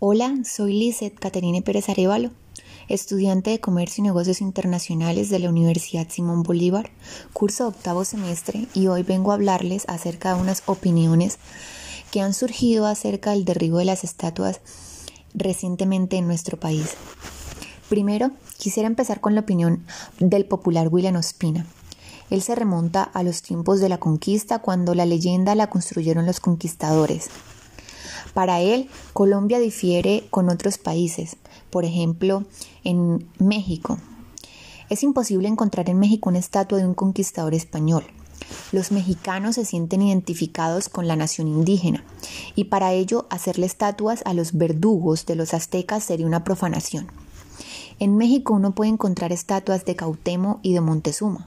Hola, soy Lizeth Caterine Pérez Arevalo, estudiante de Comercio y Negocios Internacionales de la Universidad Simón Bolívar, curso octavo semestre, y hoy vengo a hablarles acerca de unas opiniones que han surgido acerca del derribo de las estatuas recientemente en nuestro país. Primero, quisiera empezar con la opinión del popular William Ospina. Él se remonta a los tiempos de la conquista cuando la leyenda la construyeron los conquistadores. Para él, Colombia difiere con otros países, por ejemplo, en México. Es imposible encontrar en México una estatua de un conquistador español. Los mexicanos se sienten identificados con la nación indígena y para ello hacerle estatuas a los verdugos de los aztecas sería una profanación. En México uno puede encontrar estatuas de Cautemo y de Montezuma.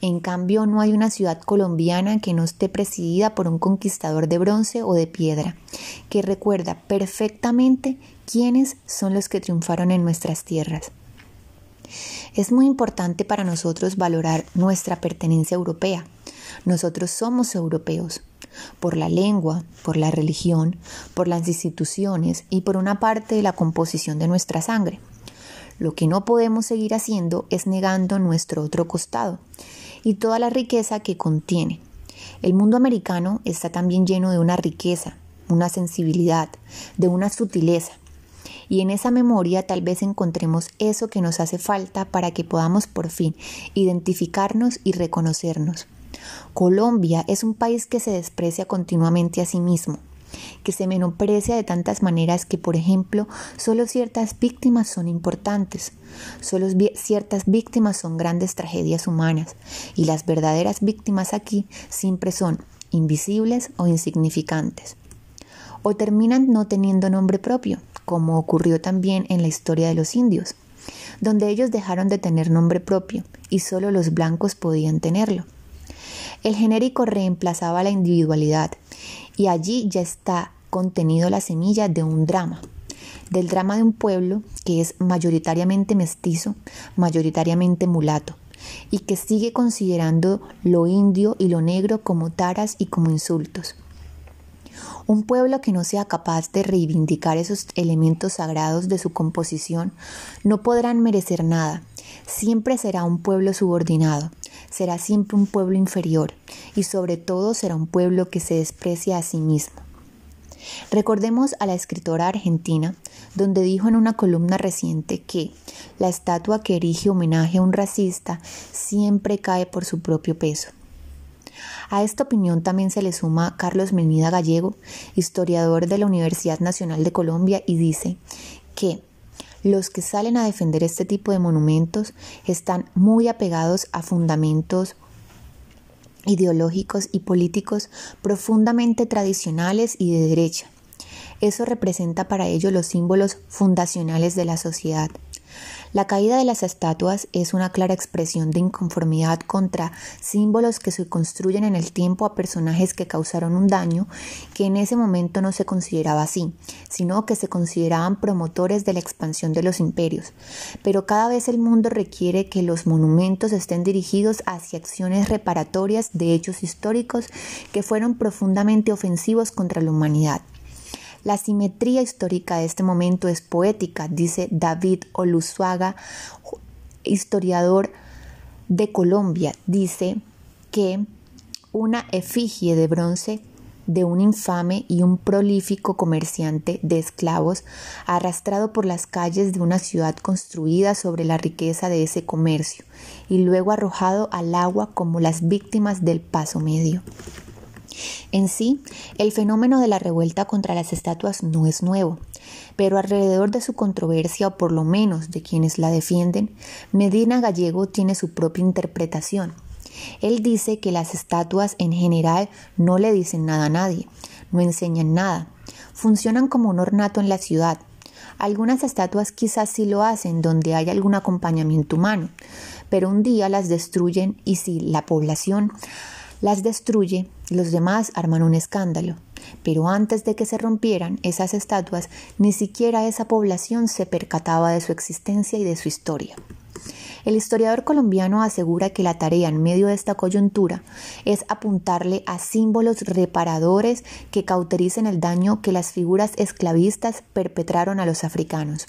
En cambio, no hay una ciudad colombiana que no esté presidida por un conquistador de bronce o de piedra, que recuerda perfectamente quiénes son los que triunfaron en nuestras tierras. Es muy importante para nosotros valorar nuestra pertenencia europea. Nosotros somos europeos, por la lengua, por la religión, por las instituciones y por una parte de la composición de nuestra sangre. Lo que no podemos seguir haciendo es negando nuestro otro costado y toda la riqueza que contiene. El mundo americano está también lleno de una riqueza, una sensibilidad, de una sutileza. Y en esa memoria tal vez encontremos eso que nos hace falta para que podamos por fin identificarnos y reconocernos. Colombia es un país que se desprecia continuamente a sí mismo que se menosprecia de tantas maneras que, por ejemplo, solo ciertas víctimas son importantes, solo ciertas víctimas son grandes tragedias humanas, y las verdaderas víctimas aquí siempre son invisibles o insignificantes. O terminan no teniendo nombre propio, como ocurrió también en la historia de los indios, donde ellos dejaron de tener nombre propio y solo los blancos podían tenerlo. El genérico reemplazaba la individualidad y allí ya está contenido la semilla de un drama, del drama de un pueblo que es mayoritariamente mestizo, mayoritariamente mulato, y que sigue considerando lo indio y lo negro como taras y como insultos. Un pueblo que no sea capaz de reivindicar esos elementos sagrados de su composición no podrán merecer nada. Siempre será un pueblo subordinado, será siempre un pueblo inferior y sobre todo será un pueblo que se desprecia a sí mismo. Recordemos a la escritora argentina, donde dijo en una columna reciente que la estatua que erige homenaje a un racista siempre cae por su propio peso. A esta opinión también se le suma Carlos Menida Gallego, historiador de la Universidad Nacional de Colombia, y dice que los que salen a defender este tipo de monumentos están muy apegados a fundamentos ideológicos y políticos profundamente tradicionales y de derecha. Eso representa para ellos los símbolos fundacionales de la sociedad. La caída de las estatuas es una clara expresión de inconformidad contra símbolos que se construyen en el tiempo a personajes que causaron un daño que en ese momento no se consideraba así, sino que se consideraban promotores de la expansión de los imperios. Pero cada vez el mundo requiere que los monumentos estén dirigidos hacia acciones reparatorias de hechos históricos que fueron profundamente ofensivos contra la humanidad. La simetría histórica de este momento es poética, dice David Olusuaga, historiador de Colombia. Dice que una efigie de bronce de un infame y un prolífico comerciante de esclavos arrastrado por las calles de una ciudad construida sobre la riqueza de ese comercio y luego arrojado al agua como las víctimas del paso medio. En sí, el fenómeno de la revuelta contra las estatuas no es nuevo, pero alrededor de su controversia, o por lo menos de quienes la defienden, Medina Gallego tiene su propia interpretación. Él dice que las estatuas en general no le dicen nada a nadie, no enseñan nada, funcionan como un ornato en la ciudad. Algunas estatuas quizás sí lo hacen donde hay algún acompañamiento humano, pero un día las destruyen y si la población las destruye, los demás arman un escándalo. Pero antes de que se rompieran esas estatuas, ni siquiera esa población se percataba de su existencia y de su historia. El historiador colombiano asegura que la tarea en medio de esta coyuntura es apuntarle a símbolos reparadores que cautericen el daño que las figuras esclavistas perpetraron a los africanos.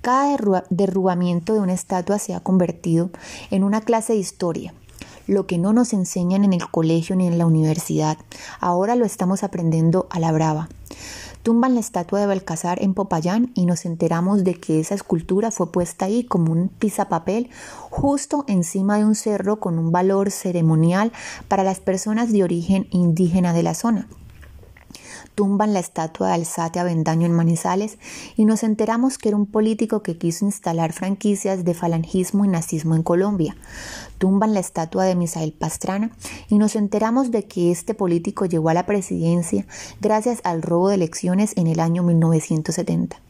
Cada derrubamiento de una estatua se ha convertido en una clase de historia. Lo que no nos enseñan en el colegio ni en la universidad, ahora lo estamos aprendiendo a la brava. Tumban la estatua de Balcazar en Popayán y nos enteramos de que esa escultura fue puesta ahí como un pisapapel justo encima de un cerro con un valor ceremonial para las personas de origen indígena de la zona tumban la estatua de Alzate Avendaño en Manizales y nos enteramos que era un político que quiso instalar franquicias de falangismo y nazismo en Colombia. Tumban la estatua de Misael Pastrana y nos enteramos de que este político llegó a la presidencia gracias al robo de elecciones en el año 1970.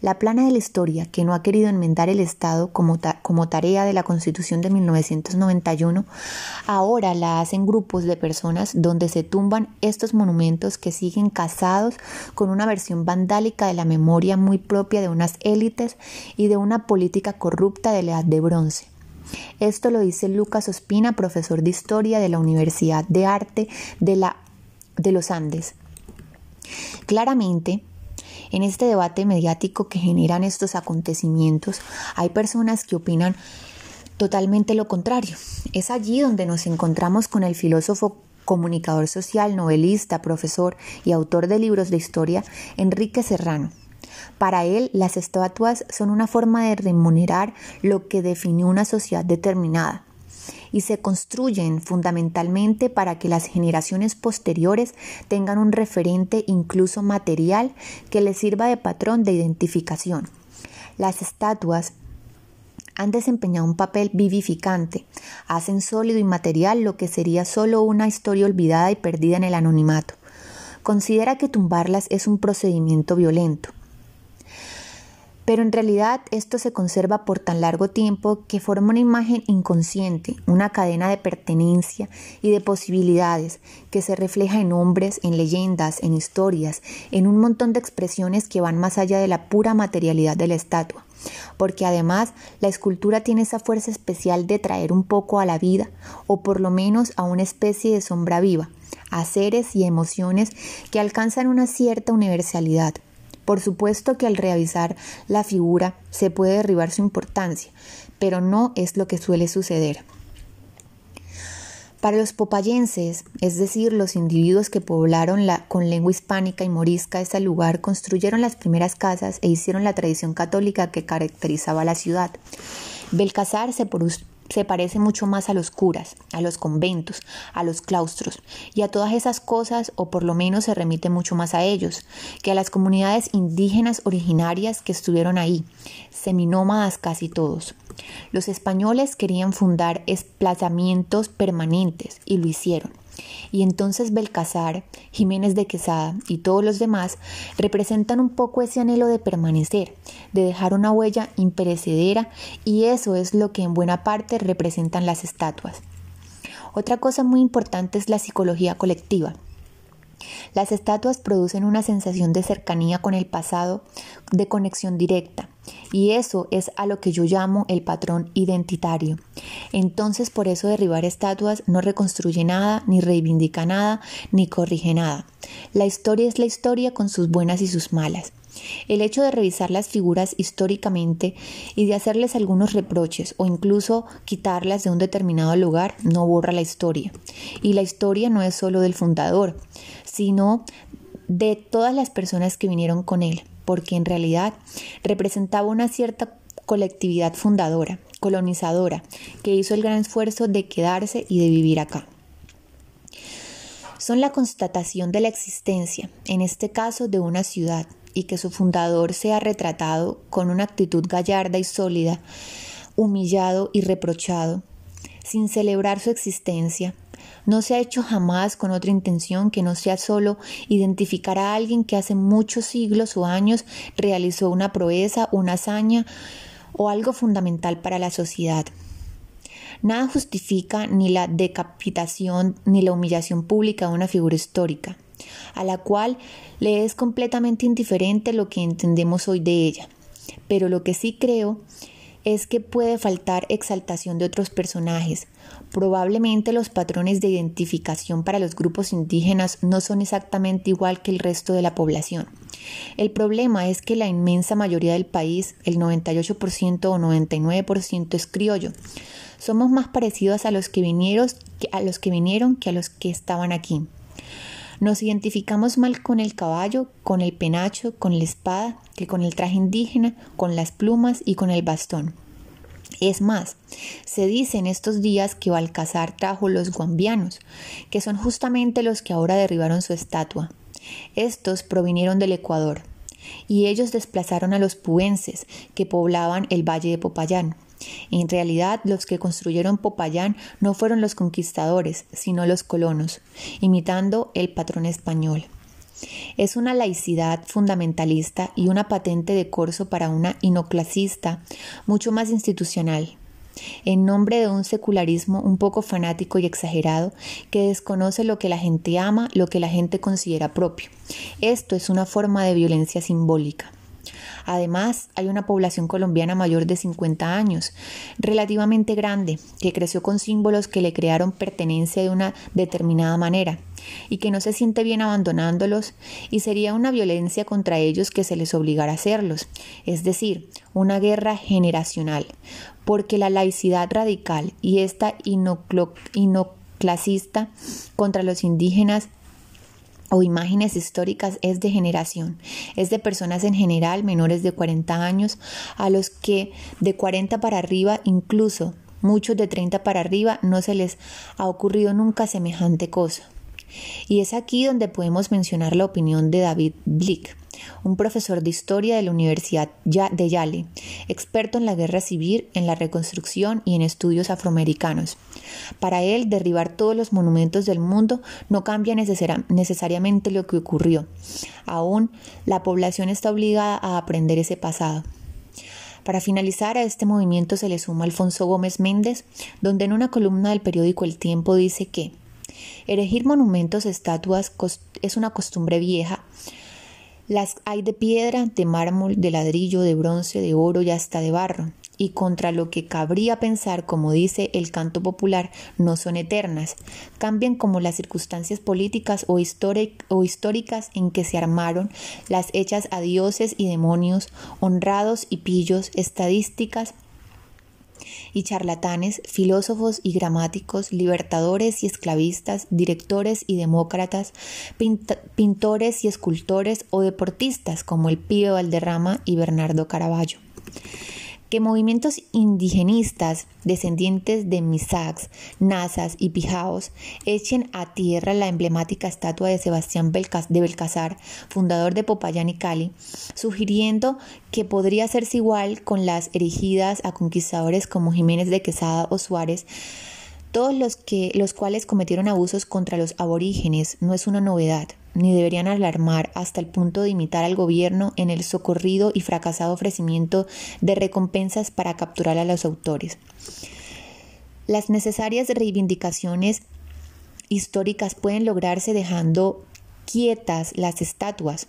La plana de la historia, que no ha querido enmendar el Estado como, tarea de la Constitución de 1991, ahora la hacen grupos de personas donde se tumban estos monumentos que siguen casados con una versión vandálica de la memoria muy propia de unas élites y de una política corrupta de la Edad de Bronce. Esto lo dice Lucas Ospina, profesor de Historia de la Universidad de Arte de los Andes. Claramente, en este debate mediático que generan estos acontecimientos, hay personas que opinan totalmente lo contrario. Es allí donde nos encontramos con el filósofo comunicador social, novelista, profesor y autor de libros de historia, Enrique Serrano. Para él, las estatuas son una forma de remunerar lo que definió una sociedad determinada, y se construyen fundamentalmente para que las generaciones posteriores tengan un referente incluso material que les sirva de patrón de identificación. Las estatuas han desempeñado un papel vivificante, hacen sólido y material lo que sería solo una historia olvidada y perdida en el anonimato. Considera que tumbarlas es un procedimiento violento. Pero en realidad esto se conserva por tan largo tiempo que forma una imagen inconsciente, una cadena de pertenencia y de posibilidades que se refleja en hombres, en leyendas, en historias, en un montón de expresiones que van más allá de la pura materialidad de la estatua. Porque además la escultura tiene esa fuerza especial de traer un poco a la vida, o por lo menos a una especie de sombra viva, a seres y emociones que alcanzan una cierta universalidad por supuesto que al revisar la figura se puede derribar su importancia, pero no es lo que suele suceder. Para los popayenses, es decir, los individuos que poblaron la, con lengua hispánica y morisca ese lugar, construyeron las primeras casas e hicieron la tradición católica que caracterizaba la ciudad. Belcazar se, se parece mucho más a los curas, a los conventos, a los claustros y a todas esas cosas, o por lo menos se remite mucho más a ellos, que a las comunidades indígenas originarias que estuvieron ahí, seminómadas casi todos. Los españoles querían fundar esplazamientos permanentes y lo hicieron. Y entonces Belcazar, Jiménez de Quesada y todos los demás representan un poco ese anhelo de permanecer, de dejar una huella imperecedera y eso es lo que en buena parte representan las estatuas. Otra cosa muy importante es la psicología colectiva. Las estatuas producen una sensación de cercanía con el pasado, de conexión directa, y eso es a lo que yo llamo el patrón identitario. Entonces por eso derribar estatuas no reconstruye nada, ni reivindica nada, ni corrige nada. La historia es la historia con sus buenas y sus malas. El hecho de revisar las figuras históricamente y de hacerles algunos reproches o incluso quitarlas de un determinado lugar no borra la historia. Y la historia no es solo del fundador, sino de todas las personas que vinieron con él, porque en realidad representaba una cierta colectividad fundadora, colonizadora, que hizo el gran esfuerzo de quedarse y de vivir acá. Son la constatación de la existencia, en este caso de una ciudad, y que su fundador sea retratado con una actitud gallarda y sólida, humillado y reprochado, sin celebrar su existencia, no se ha hecho jamás con otra intención que no sea solo identificar a alguien que hace muchos siglos o años realizó una proeza, una hazaña o algo fundamental para la sociedad. Nada justifica ni la decapitación ni la humillación pública de una figura histórica a la cual le es completamente indiferente lo que entendemos hoy de ella. Pero lo que sí creo es que puede faltar exaltación de otros personajes. Probablemente los patrones de identificación para los grupos indígenas no son exactamente igual que el resto de la población. El problema es que la inmensa mayoría del país, el 98% o 99% es criollo. Somos más parecidos a los que vinieron que a los que estaban aquí. Nos identificamos mal con el caballo, con el penacho, con la espada, que con el traje indígena, con las plumas y con el bastón. Es más, se dice en estos días que Balcazar trajo los guambianos, que son justamente los que ahora derribaron su estatua. Estos provinieron del Ecuador, y ellos desplazaron a los puenses que poblaban el valle de Popayán. En realidad, los que construyeron Popayán no fueron los conquistadores, sino los colonos, imitando el patrón español. Es una laicidad fundamentalista y una patente de corso para una inoclasista mucho más institucional, en nombre de un secularismo un poco fanático y exagerado que desconoce lo que la gente ama, lo que la gente considera propio. Esto es una forma de violencia simbólica. Además, hay una población colombiana mayor de 50 años, relativamente grande, que creció con símbolos que le crearon pertenencia de una determinada manera y que no se siente bien abandonándolos y sería una violencia contra ellos que se les obligara a hacerlos, es decir, una guerra generacional, porque la laicidad radical y esta inoclasista contra los indígenas o imágenes históricas es de generación, es de personas en general menores de 40 años, a los que de 40 para arriba, incluso muchos de 30 para arriba, no se les ha ocurrido nunca semejante cosa. Y es aquí donde podemos mencionar la opinión de David Blick, un profesor de historia de la Universidad de Yale, experto en la guerra civil, en la reconstrucción y en estudios afroamericanos. Para él, derribar todos los monumentos del mundo no cambia necesariamente lo que ocurrió. Aún, la población está obligada a aprender ese pasado. Para finalizar a este movimiento se le suma Alfonso Gómez Méndez, donde en una columna del periódico El Tiempo dice que erigir monumentos, estatuas es una costumbre vieja, las hay de piedra, de mármol, de ladrillo, de bronce, de oro y hasta de barro. Y contra lo que cabría pensar, como dice el canto popular, no son eternas, cambian como las circunstancias políticas o, históricas en que se armaron, las hechas a dioses y demonios, honrados y pillos, estadísticas y charlatanes, filósofos y gramáticos, libertadores y esclavistas, directores y demócratas, pintores y escultores o deportistas como el Pío Valderrama y Bernardo Caraballo que movimientos indigenistas descendientes de Misax, Nazas y Pijaos echen a tierra la emblemática estatua de Sebastián de Belcazar, fundador de Popayán y Cali, sugiriendo que podría hacerse igual con las erigidas a conquistadores como Jiménez de Quesada o Suárez, todos los, que, los cuales cometieron abusos contra los aborígenes, no es una novedad ni deberían alarmar hasta el punto de imitar al gobierno en el socorrido y fracasado ofrecimiento de recompensas para capturar a los autores. Las necesarias reivindicaciones históricas pueden lograrse dejando quietas las estatuas.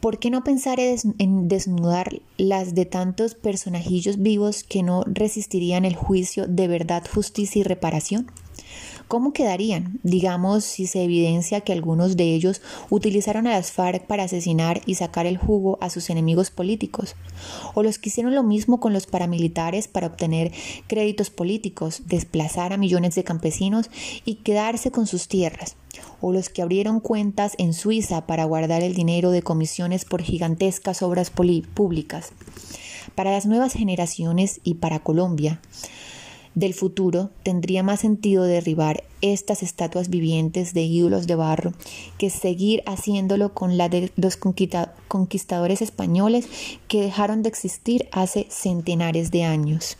¿Por qué no pensar en desnudar las de tantos personajillos vivos que no resistirían el juicio de verdad, justicia y reparación? ¿Cómo quedarían, digamos, si se evidencia que algunos de ellos utilizaron a las FARC para asesinar y sacar el jugo a sus enemigos políticos? ¿O los que hicieron lo mismo con los paramilitares para obtener créditos políticos, desplazar a millones de campesinos y quedarse con sus tierras? ¿O los que abrieron cuentas en Suiza para guardar el dinero de comisiones por gigantescas obras públicas? Para las nuevas generaciones y para Colombia, del futuro tendría más sentido derribar estas estatuas vivientes de ídolos de barro que seguir haciéndolo con la de los conquistadores españoles que dejaron de existir hace centenares de años.